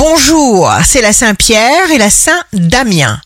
Bonjour, c'est la Saint-Pierre et la Saint-Damien.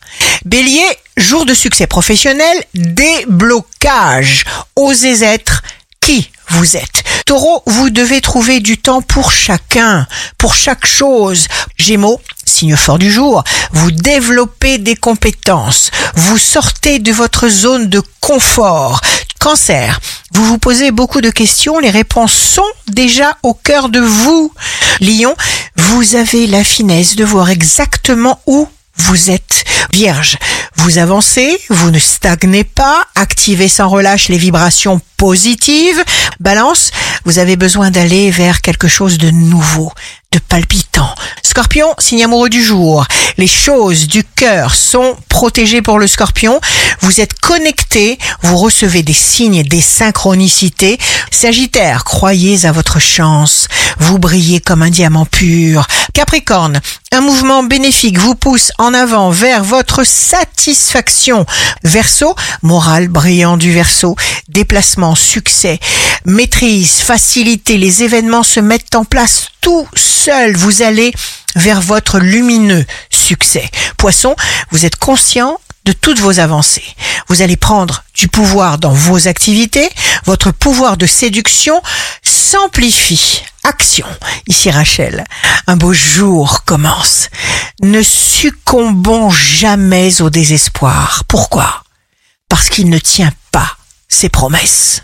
Bélier, jour de succès professionnel, déblocage. Osez être qui vous êtes. Taureau, vous devez trouver du temps pour chacun, pour chaque chose. Gémeaux, signe fort du jour, vous développez des compétences, vous sortez de votre zone de confort. Cancer, vous vous posez beaucoup de questions, les réponses sont déjà au cœur de vous. Lion, vous avez la finesse de voir exactement où vous êtes. Vierge, vous avancez, vous ne stagnez pas, activez sans relâche les vibrations positives. Balance, vous avez besoin d'aller vers quelque chose de nouveau, de palpitant. Scorpion, signe amoureux du jour. Les choses du cœur sont protégées pour le scorpion. Vous êtes connecté, vous recevez des signes, des synchronicités. Sagittaire, croyez à votre chance. Vous brillez comme un diamant pur. Capricorne, un mouvement bénéfique vous pousse en avant vers votre satisfaction. Verseau, morale brillant du verso. Déplacement, succès, maîtrise, facilité. Les événements se mettent en place tout seul. Vous allez vers votre lumineux succès. Poisson, vous êtes conscient de toutes vos avancées. Vous allez prendre du pouvoir dans vos activités. Votre pouvoir de séduction s'amplifie. Action. Ici Rachel. Un beau jour commence. Ne succombons jamais au désespoir. Pourquoi? Parce qu'il ne tient pas ses promesses.